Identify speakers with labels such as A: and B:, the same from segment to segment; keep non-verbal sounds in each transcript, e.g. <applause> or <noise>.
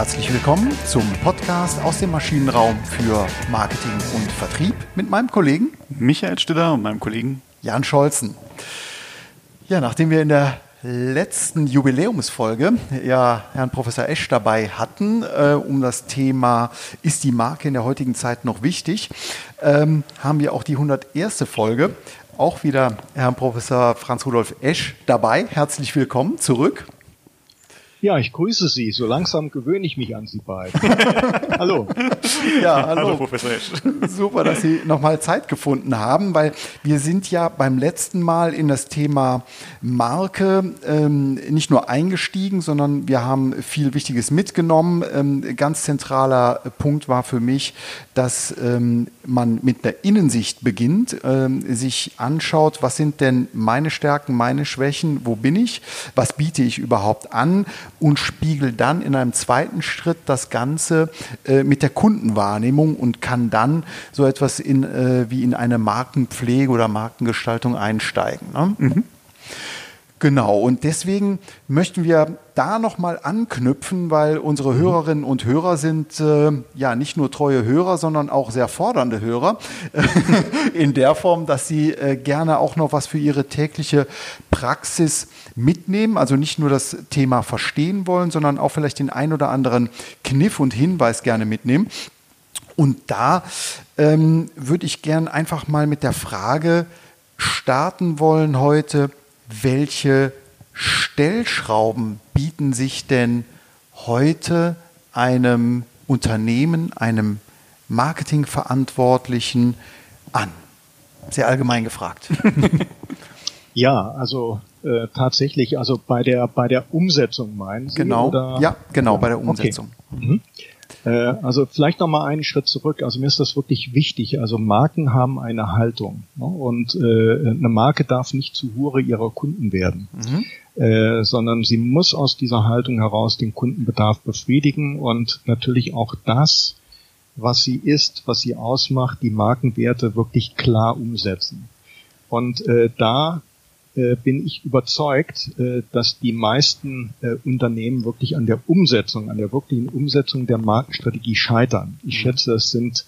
A: Herzlich willkommen zum Podcast aus dem Maschinenraum für Marketing und Vertrieb mit meinem Kollegen
B: Michael Stiller und meinem Kollegen
A: Jan Scholzen. Ja, nachdem wir in der letzten Jubiläumsfolge ja Herrn Professor Esch dabei hatten, äh, um das Thema Ist die Marke in der heutigen Zeit noch wichtig, ähm, haben wir auch die 101. Folge. Auch wieder Herrn Professor Franz Rudolf Esch dabei. Herzlich willkommen zurück.
C: Ja, ich grüße Sie. So langsam gewöhne ich mich an Sie beiden. <laughs> hallo.
A: Ja, hallo. hallo Professor Esch. Super, dass Sie nochmal Zeit gefunden haben, weil wir sind ja beim letzten Mal in das Thema Marke ähm, nicht nur eingestiegen, sondern wir haben viel Wichtiges mitgenommen. Ähm, ganz zentraler Punkt war für mich, dass ähm, man mit der Innensicht beginnt, ähm, sich anschaut, was sind denn meine Stärken, meine Schwächen, wo bin ich, was biete ich überhaupt an und spiegel dann in einem zweiten Schritt das Ganze äh, mit der Kundenwahrnehmung und kann dann so etwas in, äh, wie in eine Markenpflege oder Markengestaltung einsteigen. Ne? Mhm. Genau, und deswegen möchten wir da nochmal anknüpfen, weil unsere mhm. Hörerinnen und Hörer sind äh, ja nicht nur treue Hörer, sondern auch sehr fordernde Hörer. <laughs> in der Form, dass sie äh, gerne auch noch was für ihre tägliche Praxis mitnehmen. Also nicht nur das Thema verstehen wollen, sondern auch vielleicht den ein oder anderen Kniff und Hinweis gerne mitnehmen. Und da ähm, würde ich gern einfach mal mit der Frage starten wollen heute, welche Stellschrauben bieten sich denn heute einem Unternehmen, einem Marketingverantwortlichen an? Sehr allgemein gefragt. <laughs>
C: ja, also äh, tatsächlich, also bei der bei der Umsetzung meinen Sie?
A: Genau. Oder? Ja, genau, bei der Umsetzung.
C: Okay. Mhm. Äh, also vielleicht noch mal einen Schritt zurück. Also mir ist das wirklich wichtig. Also Marken haben eine Haltung ne? und äh, eine Marke darf nicht zu Hure ihrer Kunden werden, mhm. äh, sondern sie muss aus dieser Haltung heraus den Kundenbedarf befriedigen und natürlich auch das, was sie ist, was sie ausmacht, die Markenwerte wirklich klar umsetzen. Und äh, da bin ich überzeugt, äh, dass die meisten äh, Unternehmen wirklich an der Umsetzung, an der wirklichen Umsetzung der Markenstrategie scheitern. Ich mhm. schätze, es sind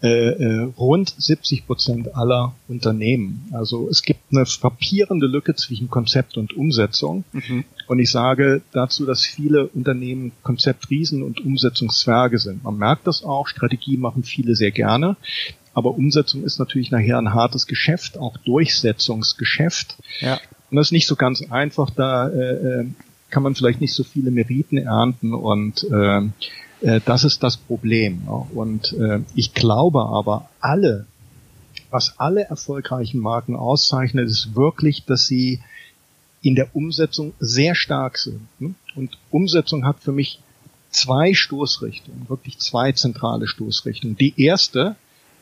C: rund 70 Prozent aller Unternehmen. Also es gibt eine frappierende Lücke zwischen Konzept und Umsetzung. Mhm. Und ich sage dazu, dass viele Unternehmen Konzeptriesen und Umsetzungszwerge sind. Man merkt das auch, Strategie machen viele sehr gerne. Aber Umsetzung ist natürlich nachher ein hartes Geschäft, auch Durchsetzungsgeschäft. Ja. Und das ist nicht so ganz einfach. Da äh, äh, kann man vielleicht nicht so viele Meriten ernten und äh, äh, das ist das Problem. Und äh, ich glaube aber, alle, was alle erfolgreichen Marken auszeichnet, ist wirklich, dass sie in der Umsetzung sehr stark sind. Ne? Und Umsetzung hat für mich zwei Stoßrichtungen, wirklich zwei zentrale Stoßrichtungen. Die erste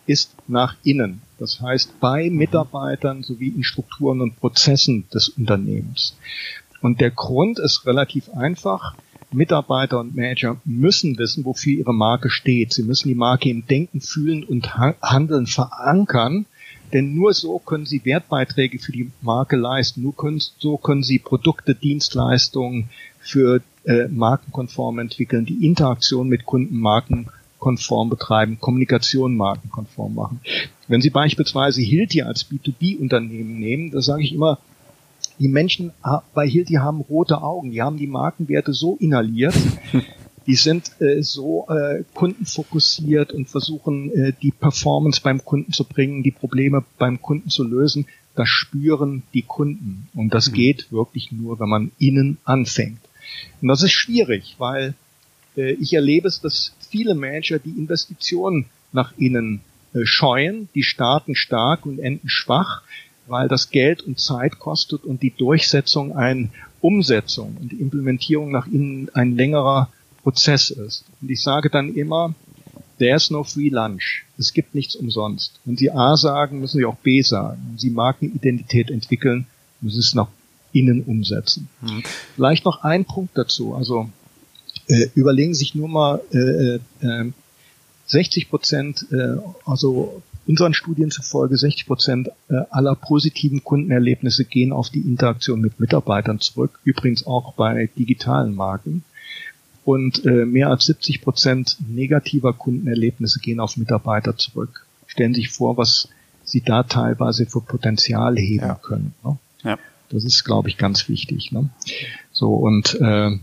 C: ist nach innen. Das heißt bei Mitarbeitern sowie in Strukturen und Prozessen des Unternehmens. Und der Grund ist relativ einfach. Mitarbeiter und Manager müssen wissen, wofür ihre Marke steht. Sie müssen die Marke im Denken, Fühlen und Handeln verankern, denn nur so können sie Wertbeiträge für die Marke leisten. Nur können, so können sie Produkte, Dienstleistungen für äh, markenkonform entwickeln, die Interaktion mit Kunden, Marken markenkonform betreiben, Kommunikation markenkonform machen. Wenn Sie beispielsweise Hilti als B2B-Unternehmen nehmen, da sage ich immer, die Menschen bei Hilti haben rote Augen, die haben die Markenwerte so inhaliert, <laughs> die sind äh, so äh, kundenfokussiert und versuchen äh, die Performance beim Kunden zu bringen, die Probleme beim Kunden zu lösen. Das spüren die Kunden und das mhm. geht wirklich nur, wenn man innen anfängt. Und das ist schwierig, weil äh, ich erlebe es, dass viele Manager die Investitionen nach innen äh, scheuen, die starten stark und enden schwach, weil das Geld und Zeit kostet und die Durchsetzung ein Umsetzung und die Implementierung nach innen ein längerer Prozess ist. Und ich sage dann immer, there's no free lunch. Es gibt nichts umsonst. Wenn Sie A sagen, müssen Sie auch B sagen. Wenn Sie Markenidentität entwickeln, müssen Sie es nach innen umsetzen. Mhm. Vielleicht noch ein Punkt dazu. Also äh, überlegen sich nur mal äh, äh, 60 Prozent, äh, also unseren Studien zufolge 60 Prozent äh, aller positiven Kundenerlebnisse gehen auf die Interaktion mit Mitarbeitern zurück, übrigens auch bei digitalen Marken. und äh, mehr als 70 Prozent negativer Kundenerlebnisse gehen auf Mitarbeiter zurück. Stellen sich vor, was sie da teilweise für Potenzial heben ja. können. Ne? Ja. Das ist, glaube ich, ganz wichtig. Ne? So und äh,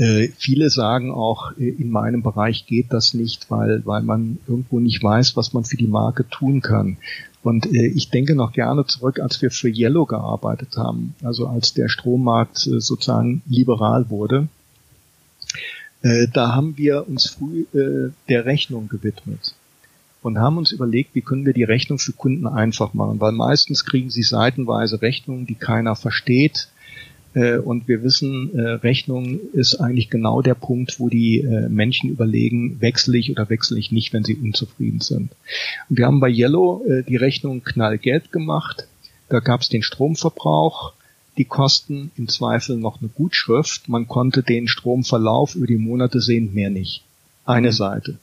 C: äh, viele sagen auch, äh, in meinem Bereich geht das nicht, weil, weil man irgendwo nicht weiß, was man für die Marke tun kann. Und äh, ich denke noch gerne zurück, als wir für Yellow gearbeitet haben, also als der Strommarkt äh, sozusagen liberal wurde. Äh, da haben wir uns früh äh, der Rechnung gewidmet und haben uns überlegt, wie können wir die Rechnung für Kunden einfach machen, weil meistens kriegen sie seitenweise Rechnungen, die keiner versteht und wir wissen, äh, Rechnung ist eigentlich genau der Punkt, wo die äh, Menschen überlegen, wechsle ich oder wechsle ich nicht, wenn sie unzufrieden sind. Und wir haben bei Yellow die Rechnung knallgelb gemacht. Da gab es den Stromverbrauch, die Kosten, im Zweifel noch eine Gutschrift. Man konnte den Stromverlauf über die Monate sehen, mehr nicht. Eine mhm. Seite.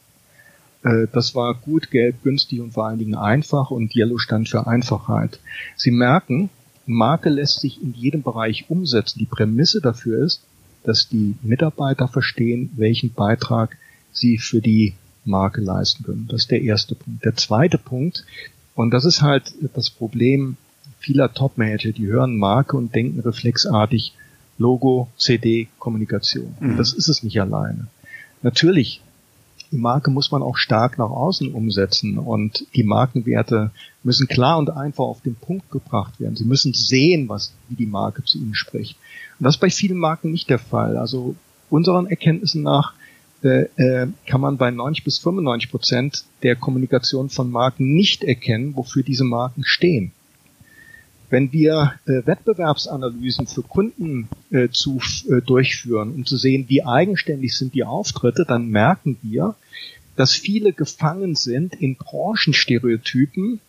C: Das war gut, gelb, günstig und vor allen Dingen einfach und Yellow stand für Einfachheit. Sie merken, Marke lässt sich in jedem Bereich umsetzen. Die Prämisse dafür ist, dass die Mitarbeiter verstehen, welchen Beitrag sie für die Marke leisten können. Das ist der erste Punkt. Der zweite Punkt, und das ist halt das Problem vieler Top-Manager, die hören Marke und denken reflexartig Logo, CD, Kommunikation. Mhm. Das ist es nicht alleine. Natürlich Marke muss man auch stark nach außen umsetzen und die Markenwerte müssen klar und einfach auf den Punkt gebracht werden. Sie müssen sehen, was, wie die Marke zu ihnen spricht. Und das ist bei vielen Marken nicht der Fall. Also unseren Erkenntnissen nach äh, äh, kann man bei 90 bis 95 Prozent der Kommunikation von Marken nicht erkennen, wofür diese Marken stehen. Wenn wir äh, Wettbewerbsanalysen für Kunden äh, zu, äh, durchführen, um zu sehen, wie eigenständig sind die Auftritte, dann merken wir, dass viele gefangen sind in Branchenstereotypen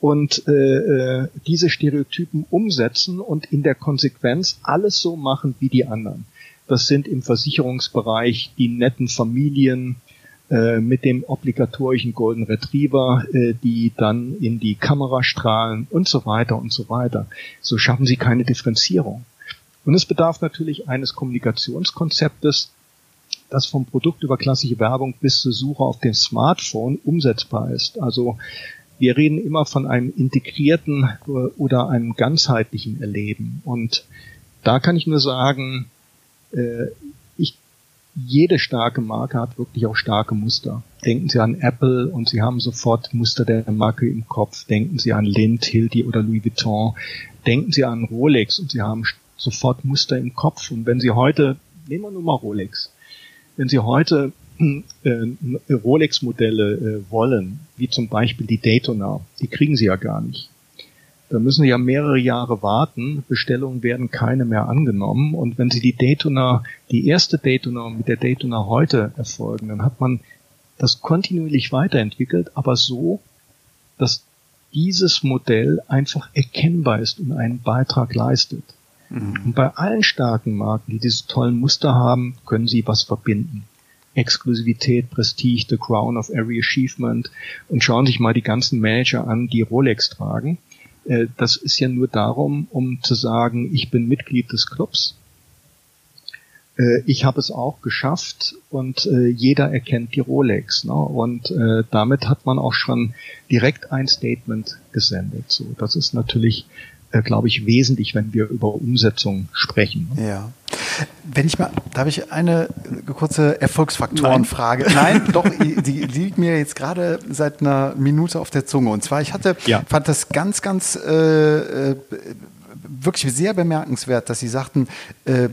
C: und äh, äh, diese Stereotypen umsetzen und in der Konsequenz alles so machen wie die anderen. Das sind im Versicherungsbereich die netten Familien, mit dem obligatorischen Golden Retriever, äh, die dann in die Kamera strahlen und so weiter und so weiter. So schaffen sie keine Differenzierung. Und es bedarf natürlich eines Kommunikationskonzeptes, das vom Produkt über klassische Werbung bis zur Suche auf dem Smartphone umsetzbar ist. Also wir reden immer von einem integrierten äh, oder einem ganzheitlichen Erleben. Und da kann ich nur sagen, jede starke Marke hat wirklich auch starke Muster. Denken Sie an Apple und Sie haben sofort Muster der Marke im Kopf. Denken Sie an Lind, Hilti oder Louis Vuitton. Denken Sie an Rolex und Sie haben sofort Muster im Kopf. Und wenn Sie heute, nehmen wir nur mal Rolex, wenn Sie heute äh, Rolex-Modelle äh, wollen, wie zum Beispiel die Daytona, die kriegen Sie ja gar nicht. Da müssen Sie ja mehrere Jahre warten. Bestellungen werden keine mehr angenommen. Und wenn Sie die Daytona, die erste Daytona mit der Daytona heute erfolgen, dann hat man das kontinuierlich weiterentwickelt, aber so, dass dieses Modell einfach erkennbar ist und einen Beitrag leistet. Mhm. Und bei allen starken Marken, die diese tollen Muster haben, können sie was verbinden. Exklusivität, Prestige, the crown of every achievement. Und schauen sich mal die ganzen Manager an, die Rolex tragen. Äh, das ist ja nur darum, um zu sagen, ich bin Mitglied des Clubs. Äh, ich habe es auch geschafft und äh, jeder erkennt die Rolex. Ne? Und damit hat man auch schon direkt ein Statement gesendet. So, das ist natürlich, glaube ich, wesentlich, wenn wir über Umsetzung sprechen.
A: Ne? Ja. Wenn ich mal, da habe ich eine kurze Erfolgsfaktorenfrage. Nein. Nein, doch, die, liegt mir jetzt gerade seit einer Minute auf der Zunge. Und zwar, ich hatte, ja. fand das ganz, ganz äh, äh wirklich sehr bemerkenswert, dass Sie sagten, äh,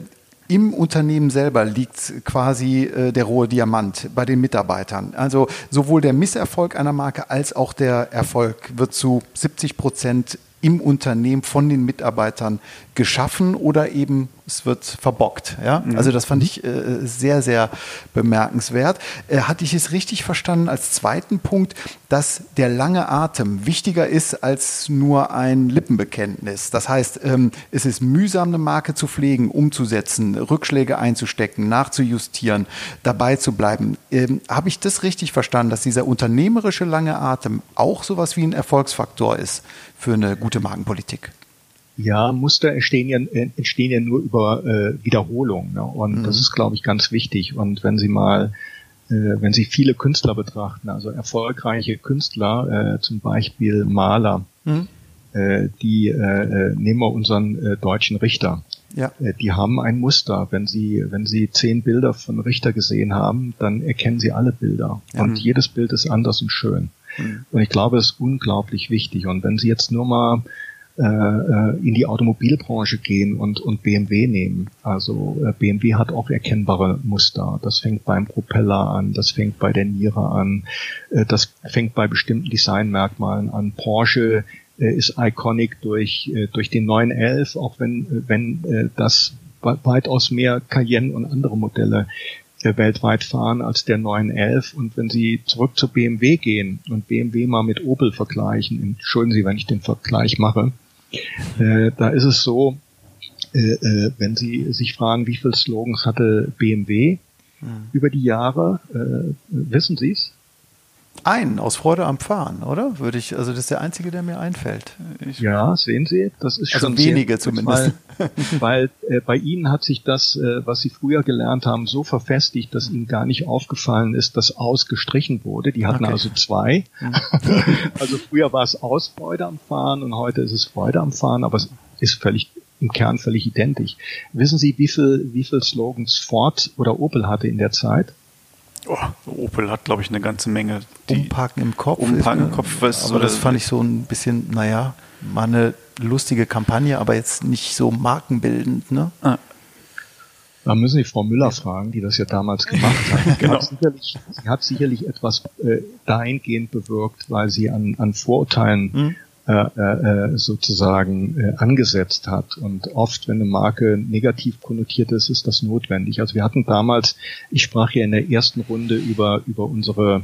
A: im Unternehmen selber liegt quasi äh, der rohe Diamant bei den Mitarbeitern. Also sowohl der Misserfolg einer Marke als auch der Erfolg wird zu 70 Prozent im Unternehmen von den Mitarbeitern geschaffen oder eben es wird verbockt. Ja? Mhm. Also das fand ich äh, sehr, sehr bemerkenswert. Äh, hatte ich es richtig verstanden als zweiten Punkt, dass der lange Atem wichtiger ist als nur ein Lippenbekenntnis? Das heißt, ähm, es ist mühsam, eine Marke zu pflegen, umzusetzen, Rückschläge einzustecken, nachzujustieren, dabei zu bleiben. Ähm, Habe ich das richtig verstanden, dass dieser unternehmerische lange Atem auch sowas wie ein Erfolgsfaktor ist für eine gute Markenpolitik?
C: Ja, Muster entstehen ja, entstehen ja nur über äh, Wiederholung. Ne? Und mhm. das ist, glaube ich, ganz wichtig. Und wenn Sie mal, äh, wenn Sie viele Künstler betrachten, also erfolgreiche Künstler, äh, zum Beispiel Maler, mhm. äh, die äh, äh nehmen wir unseren äh, deutschen Richter. Ja. Äh, die haben ein Muster. Wenn Sie, wenn Sie zehn Bilder von Richter gesehen haben, dann erkennen Sie alle Bilder. Ja. Und jedes Bild ist anders und schön. Mhm. Und ich glaube, es ist unglaublich wichtig. Und wenn Sie jetzt nur mal äh, äh in die Automobilbranche gehen und, und BMW nehmen. Also äh, BMW hat auch erkennbare Muster. Das fängt beim Propeller an, das fängt bei der Niere an, äh, das fängt bei bestimmten Designmerkmalen an. Porsche äh, ist iconic durch, äh, durch den 911, auch wenn, wenn äh, das weitaus mehr Cayenne und andere Modelle weltweit fahren als der 911. Und wenn Sie zurück zu BMW gehen und BMW mal mit Opel vergleichen, entschuldigen Sie, wenn ich den Vergleich mache, äh, da ist es so, äh, äh, wenn Sie sich fragen, wie viele Slogans hatte BMW mhm. über die Jahre, äh, wissen Sie es?
A: Ein, aus Freude am Fahren, oder? Würde ich, also das ist der einzige, der mir einfällt.
C: Ich ja, sehen Sie, das ist also schon
A: wenige zumindest.
C: Weil, weil äh, bei Ihnen hat sich das, äh, was Sie früher gelernt haben, so verfestigt, dass Ihnen gar nicht aufgefallen ist, dass ausgestrichen wurde. Die hatten okay. also zwei. Mhm. <laughs> also früher war es aus Freude am Fahren und heute ist es Freude am Fahren, aber es ist völlig im Kern völlig identisch. Wissen Sie, wie viel, wie viel Slogans Ford oder Opel hatte in der Zeit?
B: Oh, Opel hat, glaube ich, eine ganze Menge.
A: Umparken im Kopf.
B: Umparken im Kopf.
A: Was, aber das fand ich so ein bisschen, naja, mal eine lustige Kampagne, aber jetzt nicht so markenbildend. Ne? Ah.
C: Da müssen Sie Frau Müller fragen, die das ja damals gemacht hat. <laughs> genau. hat sicherlich, sie hat sicherlich etwas äh, dahingehend bewirkt, weil sie an, an Vorurteilen hm. Äh, äh, sozusagen äh, angesetzt hat. Und oft, wenn eine Marke negativ konnotiert ist, ist das notwendig. Also wir hatten damals, ich sprach ja in der ersten Runde über, über unsere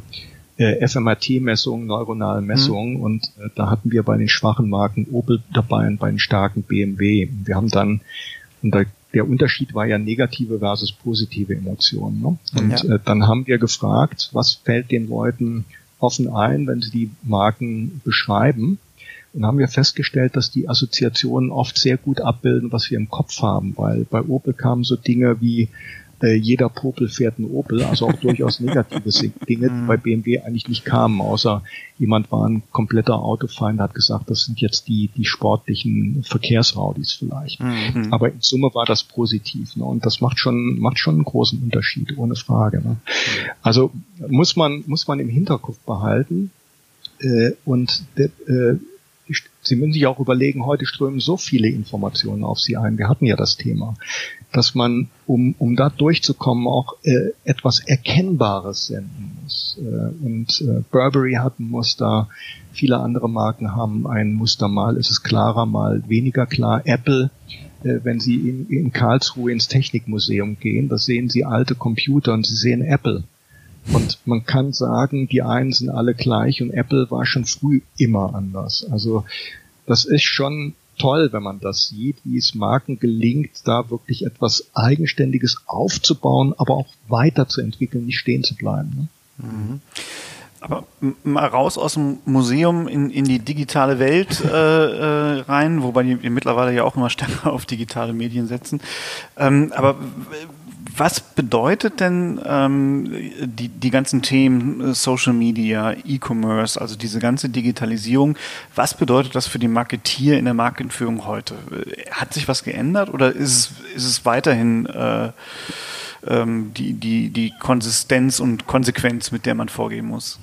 C: äh, FMRT-Messungen, neuronalen Messungen mhm. und äh, da hatten wir bei den schwachen Marken Opel dabei und bei den starken BMW. Wir haben dann, und da, der Unterschied war ja negative versus positive Emotionen. Ne? Und ja. äh, dann haben wir gefragt, was fällt den Leuten offen ein, wenn sie die Marken beschreiben und haben wir festgestellt, dass die Assoziationen oft sehr gut abbilden, was wir im Kopf haben, weil bei Opel kamen so Dinge wie äh, jeder Popel fährt ein Opel, also auch durchaus <laughs> negative Dinge, die mhm. bei BMW eigentlich nicht kamen, außer jemand war ein kompletter Autofeind, hat gesagt, das sind jetzt die, die sportlichen Verkehrsraudis vielleicht. Mhm. Aber in Summe war das positiv, ne? und das macht schon, macht schon einen großen Unterschied, ohne Frage. Ne? Also muss man, muss man im Hinterkopf behalten, äh, und de, äh, Sie müssen sich auch überlegen, heute strömen so viele Informationen auf Sie ein. Wir hatten ja das Thema, dass man, um, um da durchzukommen, auch äh, etwas Erkennbares senden muss. Äh, und äh, Burberry hat ein Muster, viele andere Marken haben ein Muster. Mal ist es klarer, mal weniger klar. Apple, äh, wenn Sie in, in Karlsruhe ins Technikmuseum gehen, da sehen Sie alte Computer und Sie sehen Apple. Und man kann sagen, die einen sind alle gleich und Apple war schon früh immer anders. Also das ist schon toll, wenn man das sieht, wie es Marken gelingt, da wirklich etwas Eigenständiges aufzubauen, aber auch weiterzuentwickeln, nicht stehen zu bleiben. Ne? Mhm.
B: Aber mal raus aus dem Museum in, in die digitale Welt äh, äh, rein, wobei die mittlerweile ja auch immer stärker <laughs> auf digitale Medien setzen. Ähm, aber was bedeutet denn ähm, die, die ganzen Themen äh, Social Media, E-Commerce, also diese ganze Digitalisierung, was bedeutet das für die Marketier in der Markenführung heute? Äh, hat sich was geändert oder ist es, ist es weiterhin äh, ähm, die, die, die Konsistenz und Konsequenz, mit der man vorgehen muss?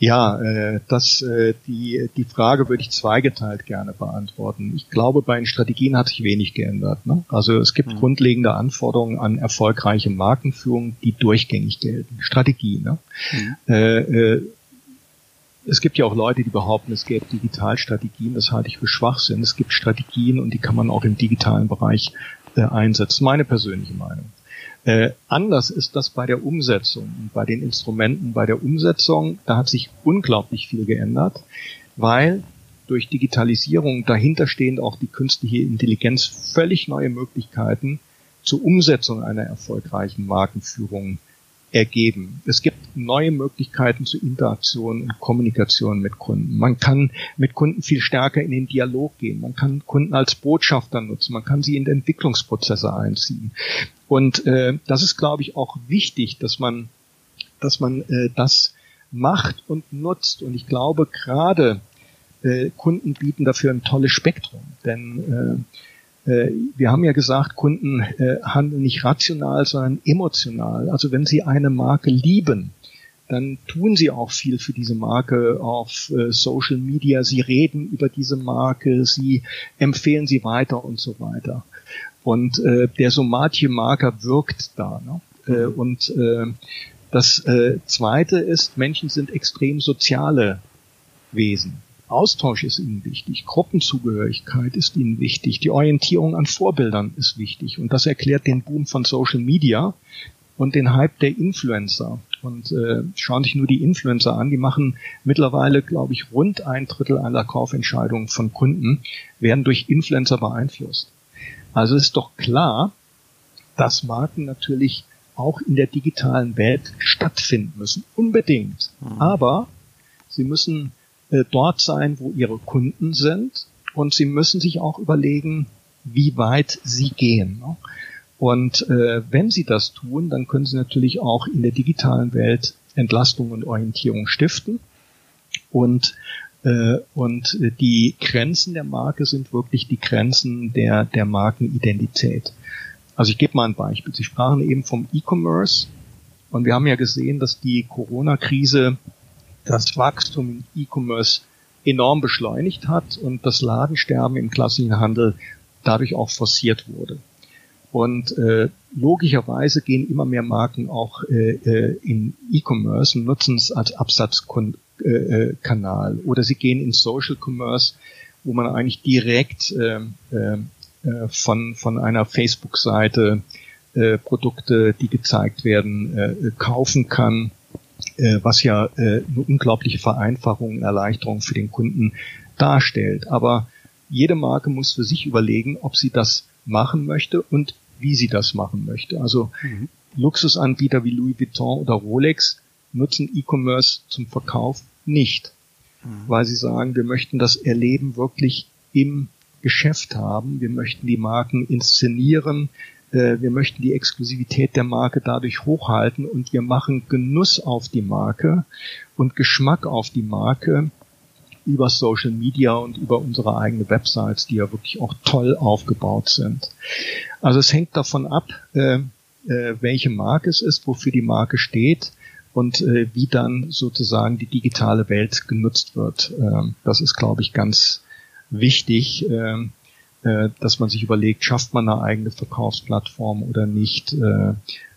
C: Ja, äh, das, äh, die, die Frage würde ich zweigeteilt gerne beantworten. Ich glaube, bei den Strategien hat sich wenig geändert. Ne? Also es gibt mhm. grundlegende Anforderungen an erfolgreiche Markenführung, die durchgängig gelten. Strategie. Ne? Mhm. Äh, äh, es gibt ja auch Leute, die behaupten, es gäbe Digitalstrategien. Das halte ich für Schwachsinn. Es gibt Strategien und die kann man auch im digitalen Bereich äh, einsetzen. Meine persönliche Meinung. Äh, anders ist das bei der Umsetzung, bei den Instrumenten, bei der Umsetzung. Da hat sich unglaublich viel geändert, weil durch Digitalisierung dahinterstehend auch die künstliche Intelligenz völlig neue Möglichkeiten zur Umsetzung einer erfolgreichen Markenführung ergeben. Es gibt neue Möglichkeiten zur Interaktion und Kommunikation mit Kunden. Man kann mit Kunden viel stärker in den Dialog gehen. Man kann Kunden als Botschafter nutzen. Man kann sie in Entwicklungsprozesse einziehen. Und äh, das ist, glaube ich, auch wichtig, dass man, dass man äh, das macht und nutzt. Und ich glaube, gerade äh, Kunden bieten dafür ein tolles Spektrum. Denn äh, wir haben ja gesagt, Kunden äh, handeln nicht rational, sondern emotional. Also wenn sie eine Marke lieben, dann tun sie auch viel für diese Marke auf äh, Social Media. Sie reden über diese Marke, sie empfehlen sie weiter und so weiter. Und äh, der somatische Marker wirkt da. Ne? Äh, und äh, das äh, Zweite ist, Menschen sind extrem soziale Wesen. Austausch ist ihnen wichtig, Gruppenzugehörigkeit ist ihnen wichtig, die Orientierung an Vorbildern ist wichtig und das erklärt den Boom von Social Media und den Hype der Influencer. Und äh, schauen sich nur die Influencer an, die machen mittlerweile, glaube ich, rund ein Drittel aller Kaufentscheidungen von Kunden werden durch Influencer beeinflusst. Also ist doch klar, dass Marken natürlich auch in der digitalen Welt stattfinden müssen, unbedingt. Mhm. Aber sie müssen äh, dort sein, wo ihre Kunden sind und sie müssen sich auch überlegen, wie weit sie gehen. Ne? Und äh, wenn sie das tun, dann können sie natürlich auch in der digitalen Welt Entlastung und Orientierung stiften. Und, äh, und die Grenzen der Marke sind wirklich die Grenzen der, der Markenidentität. Also ich gebe mal ein Beispiel. Sie sprachen eben vom E-Commerce und wir haben ja gesehen, dass die Corona-Krise das Wachstum im E-Commerce enorm beschleunigt hat und das Ladensterben im klassischen Handel dadurch auch forciert wurde. Und äh, logischerweise gehen immer mehr Marken auch äh, äh in E-Commerce und nutzen es als Absatzkanal. Äh, äh Oder sie gehen in Social Commerce, wo man eigentlich direkt äh, äh, von, von einer Facebook-Seite äh, Produkte, die gezeigt werden, äh, kaufen kann äh, was ja äh, eine unglaubliche Vereinfachung und Erleichterung für den Kunden darstellt. Aber jede Marke muss für sich überlegen, ob sie das machen möchte und wie sie das machen möchte. Also mhm. Luxusanbieter wie Louis Vuitton oder Rolex nutzen E-Commerce zum Verkauf nicht, mhm. weil sie sagen, wir möchten das Erleben wirklich im Geschäft haben. Wir möchten die Marken inszenieren. Äh, wir möchten die Exklusivität der Marke dadurch hochhalten und wir machen Genuss auf die Marke und Geschmack auf die Marke über Social Media und über unsere eigene Websites, die ja wirklich auch toll aufgebaut sind. Also es hängt davon ab, äh, äh, welche Marke es ist, wofür die Marke steht und wie dann sozusagen die digitale Welt genutzt wird. Ähm, das ist, glaube ich, ganz wichtig. Ähm, äh, dass man sich überlegt, schafft man eine eigene Verkaufsplattform oder nicht, äh,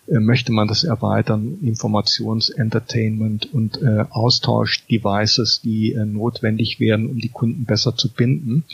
C: äh, möchte man das erweitern, Informations-, Entertainment und äh, Austausch-Devices, die äh, notwendig wären, um die Kunden besser zu binden.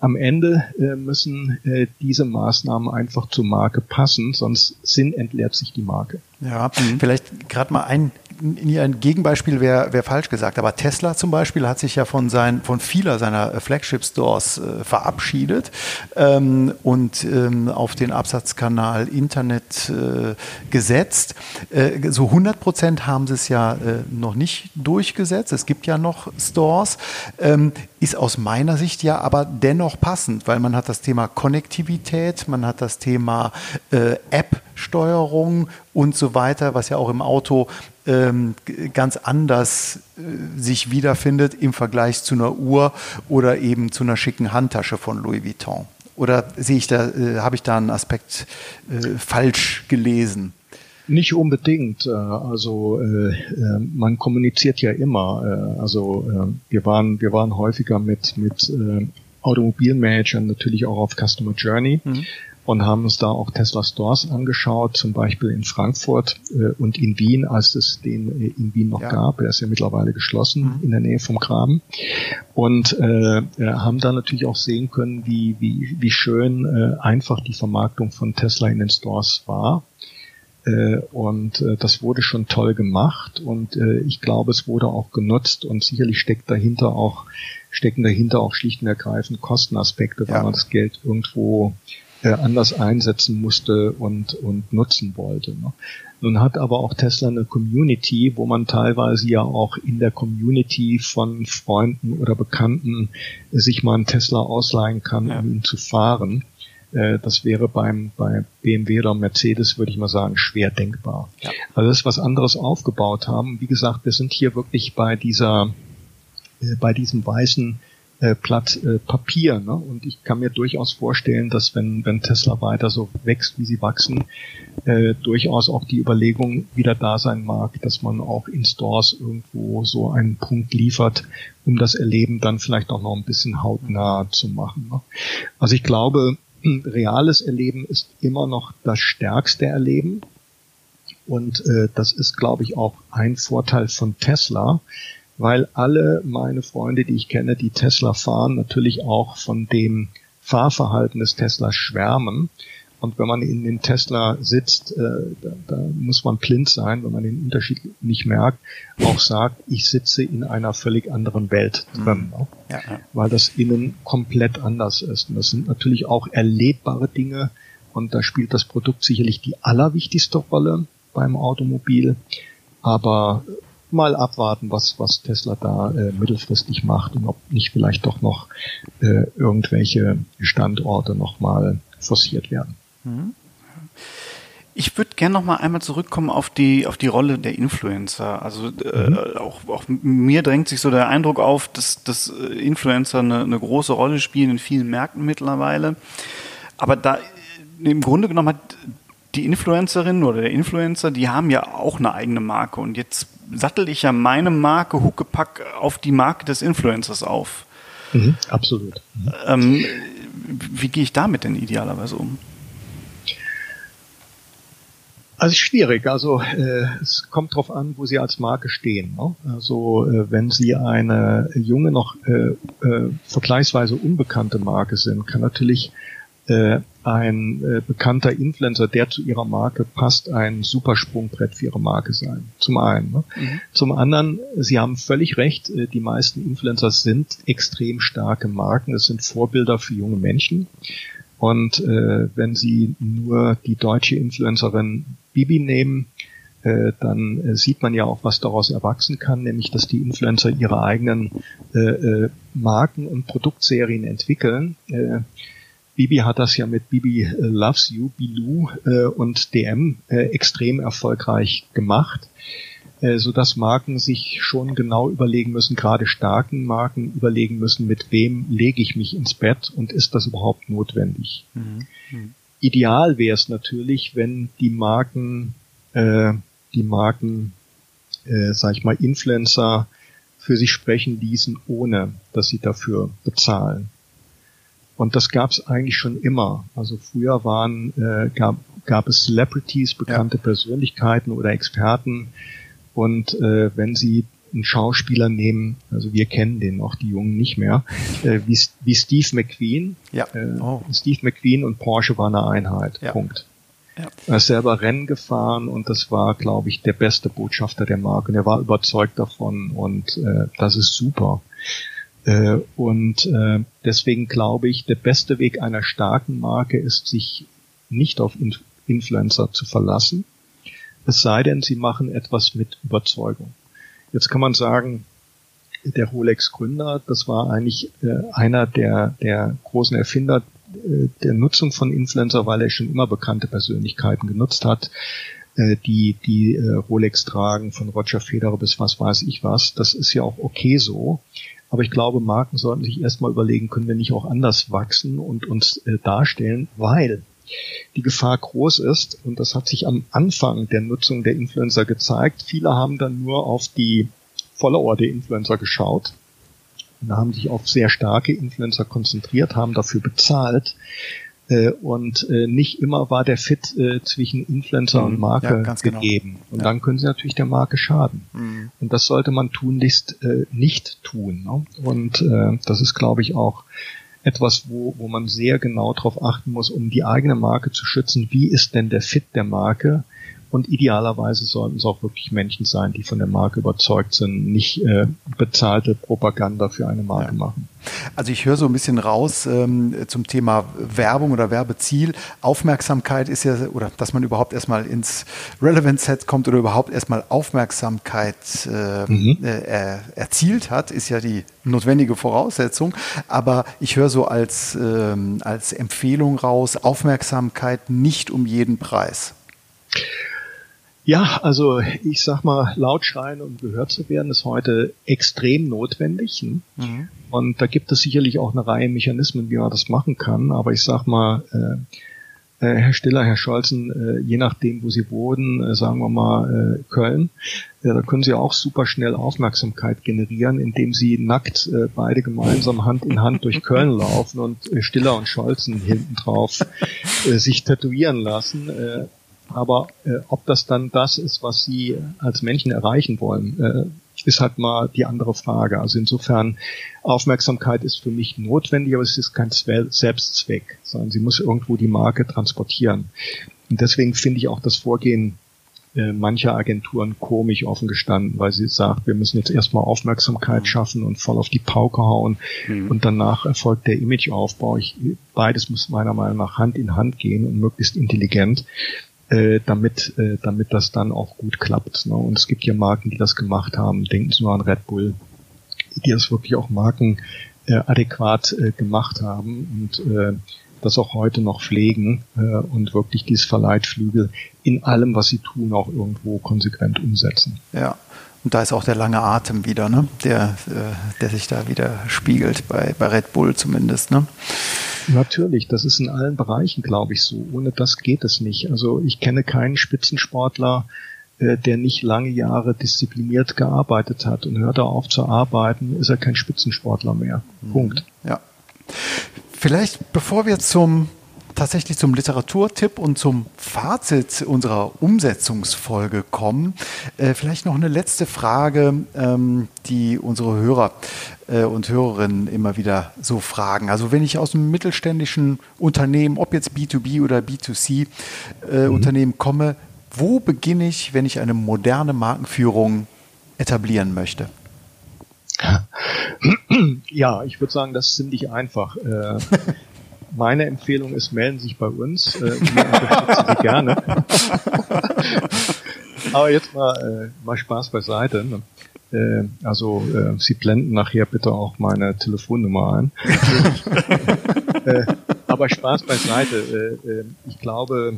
C: Am Ende äh, müssen äh, diese Maßnahmen einfach zur Marke passen, sonst sinnentleert sich die Marke.
A: Ja, mhm. vielleicht gerade mal ein ein Gegenbeispiel wäre wär falsch gesagt, aber Tesla zum Beispiel hat sich ja von, sein, von vieler seiner Flagship-Stores äh, verabschiedet ähm, und ähm, auf den Absatzkanal Internet äh, gesetzt. Äh, so 100 Prozent haben sie es ja äh, noch nicht durchgesetzt. Es gibt ja noch Stores. Ähm, ist aus meiner Sicht ja aber dennoch passend, weil man hat das Thema Konnektivität, man hat das Thema äh, App-Steuerung und so weiter, was ja auch im Auto ähm, ganz anders äh, sich wiederfindet im Vergleich zu einer Uhr oder eben zu einer schicken Handtasche von Louis Vuitton. Oder sehe ich da, äh, habe ich da einen Aspekt äh, falsch gelesen?
C: Nicht unbedingt. Äh, also äh, äh, man kommuniziert ja immer. Also wir waren wir waren häufiger mit mit Automobilmanagern natürlich auch auf Customer Journey. Mhm und haben uns da auch Tesla Stores angeschaut, zum Beispiel in Frankfurt äh, und in Wien, als es den äh, in Wien noch ja. gab. Er ist ja mittlerweile geschlossen mhm. in der Nähe vom Graben. Und äh, haben da natürlich auch sehen können, wie, wie, wie schön äh, einfach die Vermarktung von Tesla in den Stores war. Äh, und äh, das wurde schon toll gemacht und äh, ich glaube, es wurde auch genutzt und sicherlich steckt dahinter auch stecken dahinter auch schlicht und ergreifend Kostenaspekte, weil ja. man das Geld irgendwo äh, anders einsetzen musste und, und nutzen wollte. Ne? Nun hat aber auch Tesla eine Community, wo man teilweise ja auch in der Community von Freunden oder Bekannten sich mal einen Tesla ausleihen kann, ja. um ihn zu fahren. Äh, das wäre beim bei BMW oder Mercedes, würde ich mal sagen, schwer denkbar. Ja. Also das ist was anderes aufgebaut haben. Wie gesagt, wir sind hier wirklich bei dieser, äh, bei diesem weißen äh, Blatt äh, Papier. Ne? Und ich kann mir durchaus vorstellen, dass wenn, wenn Tesla weiter so wächst, wie sie wachsen, äh, durchaus auch die Überlegung wieder da sein mag, dass man auch in Stores irgendwo so einen Punkt liefert, um das Erleben dann vielleicht auch noch ein bisschen hautnah zu machen. Ne? Also ich glaube, reales Erleben ist immer noch das stärkste Erleben. Und äh, das ist, glaube ich, auch ein Vorteil von Tesla, weil alle meine Freunde, die ich kenne, die Tesla fahren, natürlich auch von dem Fahrverhalten des Tesla schwärmen. Und wenn man in den Tesla sitzt, äh, da, da muss man blind sein, wenn man den Unterschied nicht merkt, auch sagt, ich sitze in einer völlig anderen Welt drin, mhm. ne? ja, ja. weil das innen komplett anders ist. Und das sind natürlich auch erlebbare Dinge und da spielt das Produkt sicherlich die allerwichtigste Rolle beim Automobil. Aber mal abwarten, was, was Tesla da äh, mittelfristig macht und ob nicht vielleicht doch noch äh, irgendwelche Standorte nochmal forciert werden. Mhm.
B: Ich würde gerne noch mal einmal zurückkommen auf die auf die Rolle der Influencer. Also äh, mhm. auch, auch mir drängt sich so der Eindruck auf, dass, dass äh, Influencer eine, eine große Rolle spielen in vielen Märkten mittlerweile. Aber da im Grunde genommen hat die Influencerin oder der Influencer, die haben ja auch eine eigene Marke. Und jetzt sattel ich ja meine Marke Huckepack auf die Marke des Influencers auf.
C: Mhm, absolut. Mhm.
B: Ähm, wie gehe ich damit denn idealerweise um?
C: Also schwierig. Also äh, es kommt drauf an, wo Sie als Marke stehen. Ne? Also äh, wenn Sie eine junge, noch äh, äh, vergleichsweise unbekannte Marke sind, kann natürlich äh, ein äh, bekannter Influencer, der zu ihrer Marke passt, ein super Sprungbrett für ihre Marke sein. Zum einen. Ne? Mhm. Zum anderen, Sie haben völlig recht, äh, die meisten Influencer sind extrem starke Marken. Es sind Vorbilder für junge Menschen. Und äh, wenn Sie nur die deutsche Influencerin Bibi nehmen, äh, dann äh, sieht man ja auch, was daraus erwachsen kann, nämlich dass die Influencer ihre eigenen äh, äh, Marken und Produktserien entwickeln. Bibi hat das ja mit Bibi äh, Loves You, Bilou äh, und DM äh, extrem erfolgreich gemacht, äh, so dass Marken sich schon genau überlegen müssen, gerade starken Marken überlegen müssen, mit wem lege ich mich ins Bett und ist das überhaupt notwendig. Mhm. Mhm. Ideal wäre es natürlich, wenn die Marken, äh, die Marken, äh, sag ich mal, Influencer für sich sprechen ließen, ohne dass sie dafür bezahlen. Und das gab es eigentlich schon immer. Also früher waren, äh, gab, gab es Celebrities, bekannte ja. Persönlichkeiten oder Experten. Und äh, wenn sie einen Schauspieler nehmen, also wir kennen den auch die Jungen nicht mehr, äh, wie, wie Steve McQueen. Ja. Äh, oh. Steve McQueen und Porsche waren eine Einheit. Ja. Punkt. Ja. Er ist selber Rennen gefahren und das war, glaube ich, der beste Botschafter der Marke. Und er war überzeugt davon und äh, das ist super. Äh, und äh, deswegen glaube ich, der beste Weg einer starken Marke ist, sich nicht auf Influencer zu verlassen, es sei denn, sie machen etwas mit Überzeugung. Jetzt kann man sagen, der Rolex-Gründer, das war eigentlich äh, einer der, der großen Erfinder äh, der Nutzung von Influencer, weil er schon immer bekannte Persönlichkeiten genutzt hat, äh, die die äh, Rolex tragen, von Roger Federer bis was weiß ich was. Das ist ja auch okay so. Aber ich glaube, Marken sollten sich erstmal überlegen, können wir nicht auch anders wachsen und uns äh, darstellen, weil die Gefahr groß ist, und das hat sich am Anfang der Nutzung der Influencer gezeigt, viele haben dann nur auf die Follower der Influencer geschaut und haben sich auf sehr starke Influencer konzentriert, haben dafür bezahlt, und äh, nicht immer war der Fit äh, zwischen Influencer mhm. und Marke ja, genau. gegeben. Genau. Und ja. dann können sie natürlich der Marke schaden. Mhm. Und das sollte man tunlichst äh, nicht tun. Ne? Und äh, das ist, glaube ich, auch etwas, wo, wo man sehr genau darauf achten muss, um die eigene Marke zu schützen. Wie ist denn der Fit der Marke? Und idealerweise sollten es auch wirklich Menschen sein, die von der Marke überzeugt sind, nicht äh, bezahlte Propaganda für eine Marke ja. machen.
A: Also ich höre so ein bisschen raus ähm, zum Thema Werbung oder Werbeziel. Aufmerksamkeit ist ja, oder dass man überhaupt erstmal ins Relevance Set kommt oder überhaupt erstmal Aufmerksamkeit äh, mhm. äh, erzielt hat, ist ja die notwendige Voraussetzung. Aber ich höre so als, ähm, als Empfehlung raus, Aufmerksamkeit nicht um jeden Preis.
C: Ja, also ich sag mal, laut schreien und gehört zu werden ist heute extrem notwendig. Ne? Mhm. Und da gibt es sicherlich auch eine Reihe Mechanismen, wie man das machen kann. Aber ich sag mal, äh, äh, Herr Stiller, Herr Scholzen, äh, je nachdem, wo Sie wohnen, äh, sagen wir mal äh, Köln, da können Sie auch super schnell Aufmerksamkeit generieren, indem Sie nackt beide gemeinsam Hand in Hand durch Köln <laughs> laufen und Stiller und Scholzen hinten drauf sich tätowieren lassen. Aber äh, ob das dann das ist, was sie als Menschen erreichen wollen, äh, ist halt mal die andere Frage. Also insofern, Aufmerksamkeit ist für mich notwendig, aber es ist kein Selbstzweck, sondern sie muss irgendwo die Marke transportieren. Und deswegen finde ich auch das Vorgehen äh, mancher Agenturen komisch offen gestanden, weil sie sagt, wir müssen jetzt erstmal Aufmerksamkeit schaffen und voll auf die Pauke hauen mhm. und danach erfolgt der Imageaufbau. Ich, beides muss meiner Meinung nach Hand in Hand gehen und möglichst intelligent äh, damit, äh, damit das dann auch gut klappt. Ne? Und es gibt ja Marken, die das gemacht haben. Denken Sie nur an Red Bull, die das wirklich auch Marken äh, adäquat äh, gemacht haben und äh, das auch heute noch pflegen äh, und wirklich dieses Verleitflügel in allem, was sie tun, auch irgendwo konsequent umsetzen.
A: Ja. Und da ist auch der lange Atem wieder, ne? der, äh, der sich da wieder spiegelt, bei, bei Red Bull zumindest. Ne?
C: Natürlich, das ist in allen Bereichen, glaube ich, so. Ohne das geht es nicht. Also ich kenne keinen Spitzensportler, äh, der nicht lange Jahre diszipliniert gearbeitet hat und hört er auf zu arbeiten, ist er kein Spitzensportler mehr. Mhm. Punkt.
A: Ja. Vielleicht, bevor wir zum tatsächlich zum Literaturtipp und zum Fazit unserer Umsetzungsfolge kommen. Äh, vielleicht noch eine letzte Frage, ähm, die unsere Hörer äh, und Hörerinnen immer wieder so fragen. Also wenn ich aus einem mittelständischen Unternehmen, ob jetzt B2B oder B2C äh, mhm. Unternehmen komme, wo beginne ich, wenn ich eine moderne Markenführung etablieren möchte?
C: Ja, ich würde sagen, das ist ziemlich einfach. <laughs> Meine Empfehlung ist, melden Sie sich bei uns. Äh, wir unterstützen Sie gerne. <laughs> Aber jetzt mal, äh, mal Spaß beiseite. Ne? Äh, also äh, Sie blenden nachher bitte auch meine Telefonnummer ein. <laughs> äh, aber Spaß beiseite. Äh, äh, ich glaube,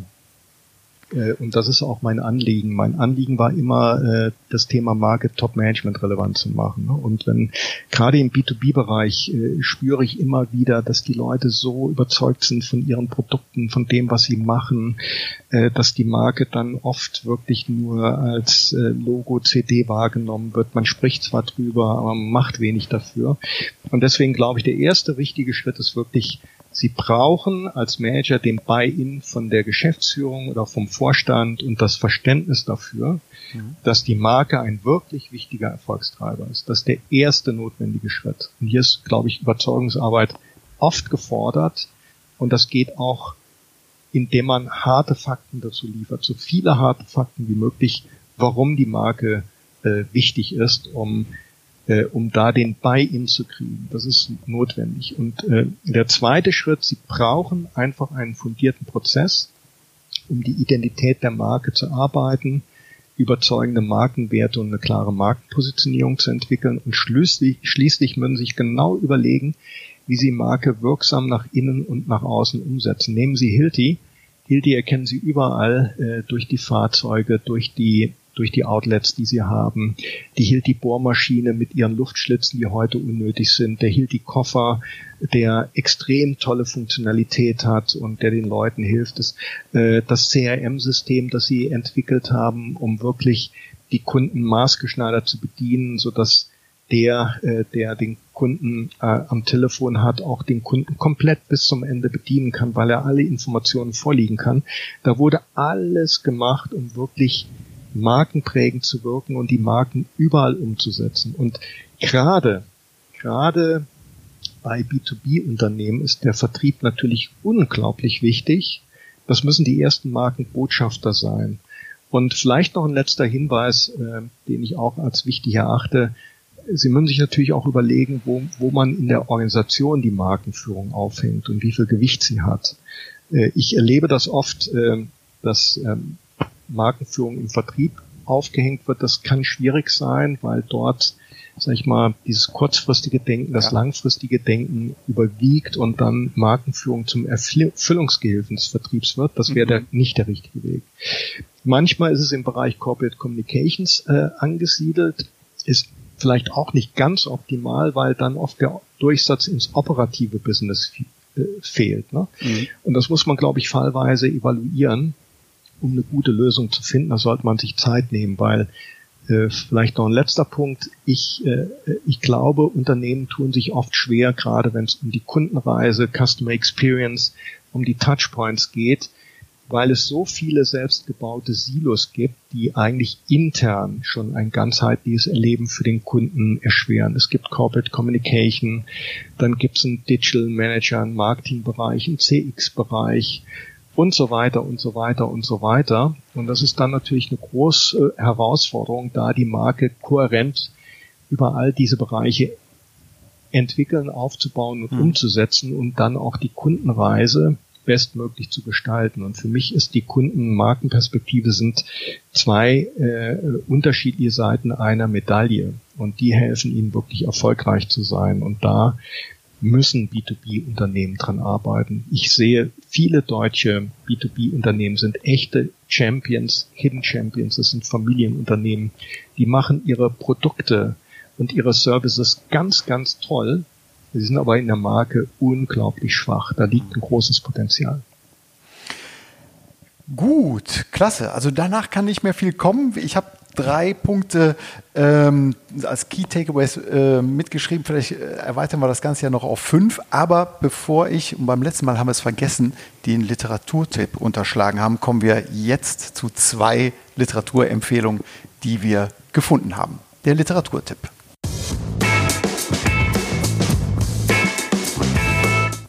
C: und das ist auch mein Anliegen. Mein Anliegen war immer, äh, das Thema Market Top Management relevant zu machen. Ne? Und wenn gerade im B2B-Bereich äh, spüre ich immer wieder, dass die Leute so überzeugt sind von ihren Produkten, von dem, was sie machen, dass die Marke dann oft wirklich nur als Logo CD wahrgenommen wird. Man spricht zwar drüber, aber man macht wenig dafür. Und deswegen glaube ich, der erste wichtige Schritt ist wirklich Sie brauchen als Manager den Buy-in von der Geschäftsführung oder vom Vorstand und das Verständnis dafür, mhm. dass die Marke ein wirklich wichtiger Erfolgstreiber ist. Das ist der erste notwendige Schritt. Und hier ist, glaube ich, Überzeugungsarbeit oft gefordert und das geht auch, indem man harte Fakten dazu liefert, so viele harte Fakten wie möglich, warum die Marke äh, wichtig ist, um äh, um da den Buy-in zu kriegen. Das ist notwendig. Und äh, der zweite Schritt, Sie brauchen einfach einen fundierten Prozess, um die Identität der Marke zu arbeiten, überzeugende Markenwerte und eine klare Markenpositionierung zu entwickeln und schließlich, schließlich müssen Sie sich genau überlegen, wie Sie Marke wirksam nach innen und nach außen umsetzen. Nehmen Sie Hilti. Hilti erkennen Sie überall äh, durch die Fahrzeuge, durch die durch die Outlets, die sie haben. Die hielt die Bohrmaschine mit ihren Luftschlitzen, die heute unnötig sind. Der hielt die Koffer, der extrem tolle Funktionalität hat und der den Leuten hilft. Das, äh, das CRM-System, das sie entwickelt haben, um wirklich die Kunden maßgeschneidert zu bedienen, so dass der, äh, der den Kunden äh, am Telefon hat, auch den Kunden komplett bis zum Ende bedienen kann, weil er alle Informationen vorliegen kann. Da wurde alles gemacht, um wirklich markenprägend zu wirken und die Marken überall umzusetzen. Und gerade, gerade bei B2B-Unternehmen ist der Vertrieb natürlich unglaublich wichtig. Das müssen die ersten Markenbotschafter sein. Und vielleicht noch ein letzter Hinweis, äh, den ich auch als wichtig erachte. Sie müssen sich natürlich auch überlegen, wo, wo man in der Organisation die Markenführung aufhängt und wie viel Gewicht sie hat. Äh, ich erlebe das oft, äh, dass ähm, Markenführung im Vertrieb aufgehängt wird. Das kann schwierig sein, weil dort sag ich mal, dieses kurzfristige Denken, das ja. langfristige Denken überwiegt und dann Markenführung zum Erfüllungsgehilfen des Vertriebs wird. Das wäre mhm. nicht der richtige Weg. Manchmal ist es im Bereich Corporate Communications äh, angesiedelt, ist vielleicht auch nicht ganz optimal, weil dann oft der Durchsatz ins operative Business äh, fehlt. Ne? Mhm. Und das muss man, glaube ich, fallweise evaluieren, um eine gute Lösung zu finden. Da sollte man sich Zeit nehmen, weil äh, vielleicht noch ein letzter Punkt. Ich, äh, ich glaube, Unternehmen tun sich oft schwer, gerade wenn es um die Kundenreise, Customer Experience, um die Touchpoints geht, weil es so viele selbstgebaute Silos gibt, die eigentlich intern schon ein ganzheitliches Erleben für den Kunden erschweren. Es gibt Corporate Communication, dann gibt es einen Digital Manager, einen Marketingbereich, einen CX-Bereich, und so weiter und so weiter und so weiter. Und das ist dann natürlich eine große Herausforderung, da die Marke kohärent über all diese Bereiche entwickeln, aufzubauen und hm. umzusetzen und dann auch die Kundenreise bestmöglich zu gestalten. Und für mich ist die Kundenmarkenperspektive sind zwei äh, unterschiedliche Seiten einer Medaille und die helfen ihnen wirklich erfolgreich zu sein. Und da müssen B2B-Unternehmen dran arbeiten. Ich sehe, viele deutsche B2B-Unternehmen sind echte Champions, Hidden Champions, das sind Familienunternehmen, die machen ihre Produkte und ihre Services ganz, ganz toll. Sie sind aber in der Marke unglaublich schwach. Da liegt ein großes Potenzial.
A: Gut, klasse. Also danach kann nicht mehr viel kommen. Ich habe drei Punkte ähm, als Key Takeaways äh, mitgeschrieben. Vielleicht äh, erweitern wir das Ganze ja noch auf fünf. Aber bevor ich, und beim letzten Mal haben wir es vergessen, den Literaturtipp unterschlagen haben, kommen wir jetzt zu zwei Literaturempfehlungen, die wir gefunden haben. Der Literaturtipp.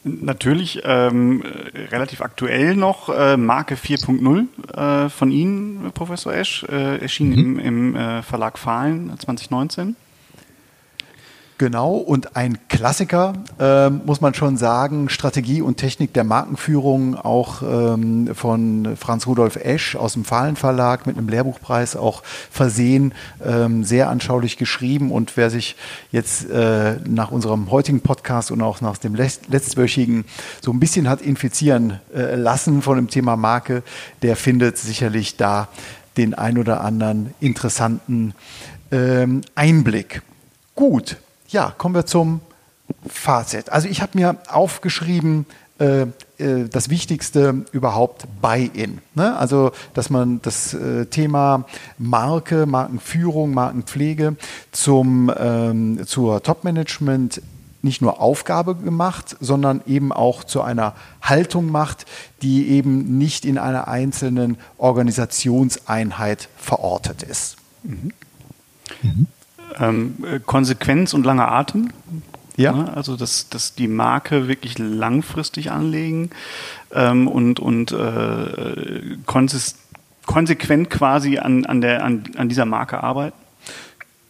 B: Natürlich ähm, relativ aktuell noch äh, Marke 4.0 äh, von Ihnen, Professor Esch, äh, erschien mhm. im, im äh, Verlag Fahlen 2019.
A: Genau, und ein Klassiker, äh, muss man schon sagen, Strategie und Technik der Markenführung, auch ähm, von Franz Rudolf Esch aus dem Fahlen Verlag mit einem Lehrbuchpreis auch versehen, ähm, sehr anschaulich geschrieben. Und wer sich jetzt äh, nach unserem heutigen Podcast und auch nach dem letztwöchigen so ein bisschen hat infizieren äh, lassen von dem Thema Marke, der findet sicherlich da den ein oder anderen interessanten ähm, Einblick. Gut, ja, kommen wir zum Fazit. Also ich habe mir aufgeschrieben, äh, äh, das Wichtigste überhaupt Buy-in. Ne? Also, dass man das äh, Thema Marke, Markenführung, Markenpflege zum, ähm, zur Top-Management nicht nur Aufgabe gemacht, sondern eben auch zu einer Haltung macht, die eben nicht in einer einzelnen Organisationseinheit verortet ist. Mhm.
B: Mhm. Ähm, Konsequenz und langer Atem. Ja. Ne? Also, dass, dass die Marke wirklich langfristig anlegen ähm, und, und äh, konsequent quasi an, an, der, an, an dieser Marke arbeiten.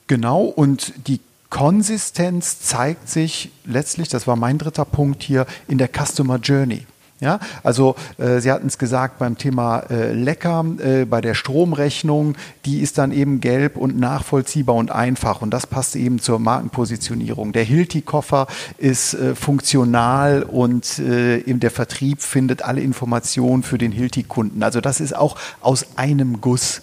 A: Genau, und die Konsistenz zeigt sich letztlich, das war mein dritter Punkt hier, in der Customer Journey. Ja, also äh, Sie hatten es gesagt beim Thema äh, Lecker, äh, bei der Stromrechnung, die ist dann eben gelb und nachvollziehbar und einfach und das passt eben zur Markenpositionierung. Der Hilti-Koffer ist äh, funktional und äh, eben der Vertrieb findet alle Informationen für den Hilti-Kunden. Also das ist auch aus einem Guss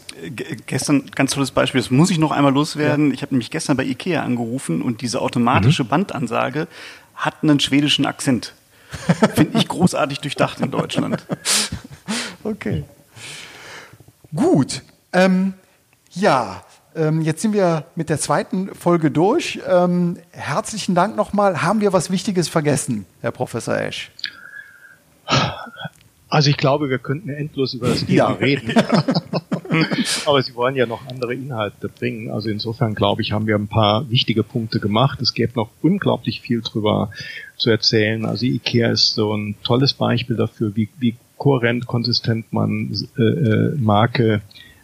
B: gestern ganz tolles Beispiel, das muss ich noch einmal loswerden. Ja. Ich habe nämlich gestern bei Ikea angerufen und diese automatische mhm. Bandansage hat einen schwedischen Akzent. <laughs> Finde ich großartig durchdacht in Deutschland. <laughs>
A: Okay. Gut. Ähm, ja, ähm, jetzt sind wir mit der zweiten Folge durch. Ähm, herzlichen Dank nochmal. Haben wir was Wichtiges vergessen, Herr Professor Esch?
C: Also ich glaube, wir könnten endlos über das Thema ja. reden. <laughs> <laughs> Aber Sie wollen ja noch andere Inhalte bringen. Also insofern glaube ich, haben wir ein paar wichtige Punkte gemacht. Es gäbe noch unglaublich viel drüber zu erzählen. Also IKEA ist so ein tolles Beispiel dafür, wie, wie kohärent, konsistent man äh, äh Marke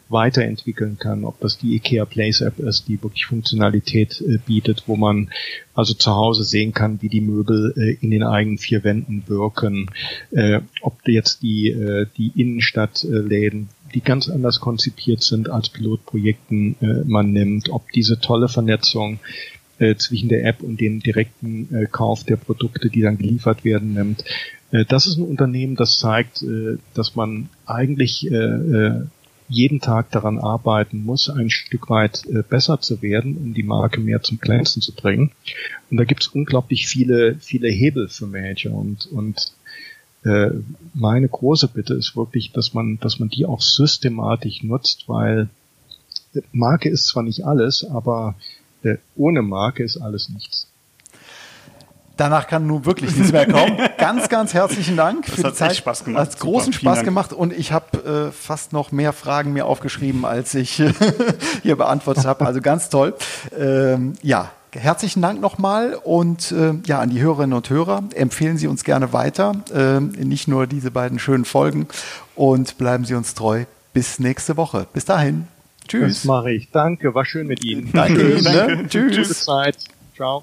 C: weiterentwickeln kann, ob das die IKEA Place App ist, die wirklich Funktionalität äh, bietet, wo man also zu Hause sehen kann, wie die Möbel äh, in den eigenen vier Wänden wirken, äh, ob jetzt die, äh, die Innenstadtläden, die ganz anders konzipiert sind als Pilotprojekten äh, man nimmt, ob diese tolle Vernetzung äh, zwischen der App und dem direkten äh, Kauf der Produkte, die dann geliefert werden, nimmt. Äh, das ist ein Unternehmen, das zeigt, äh, dass man eigentlich äh, jeden Tag daran arbeiten muss, ein Stück weit äh, besser zu werden, um die Marke mehr zum Glänzen zu bringen. Und da gibt es unglaublich viele, viele Hebel für Manager und, und äh, meine große Bitte ist wirklich, dass man, dass man die auch systematisch nutzt, weil Marke ist zwar nicht alles, aber äh, ohne Marke ist alles nichts.
A: Danach kann nun wirklich nichts mehr kommen. <laughs> Ganz, ganz herzlichen Dank
B: das für hat die Zeit. Spaß gemacht.
A: Hat großen Super, Spaß gemacht und ich habe äh, fast noch mehr Fragen mir aufgeschrieben, als ich <laughs> hier beantwortet habe. Also ganz toll. Ähm, ja, herzlichen Dank nochmal und äh, ja, an die Hörerinnen und Hörer empfehlen Sie uns gerne weiter. Äh, nicht nur diese beiden schönen Folgen und bleiben Sie uns treu. Bis nächste Woche. Bis dahin. Tschüss.
C: Das mache ich. Danke, war schön mit Ihnen.
A: Danke. Ihnen, ne? Tschüss.
C: Gute Zeit. Ciao.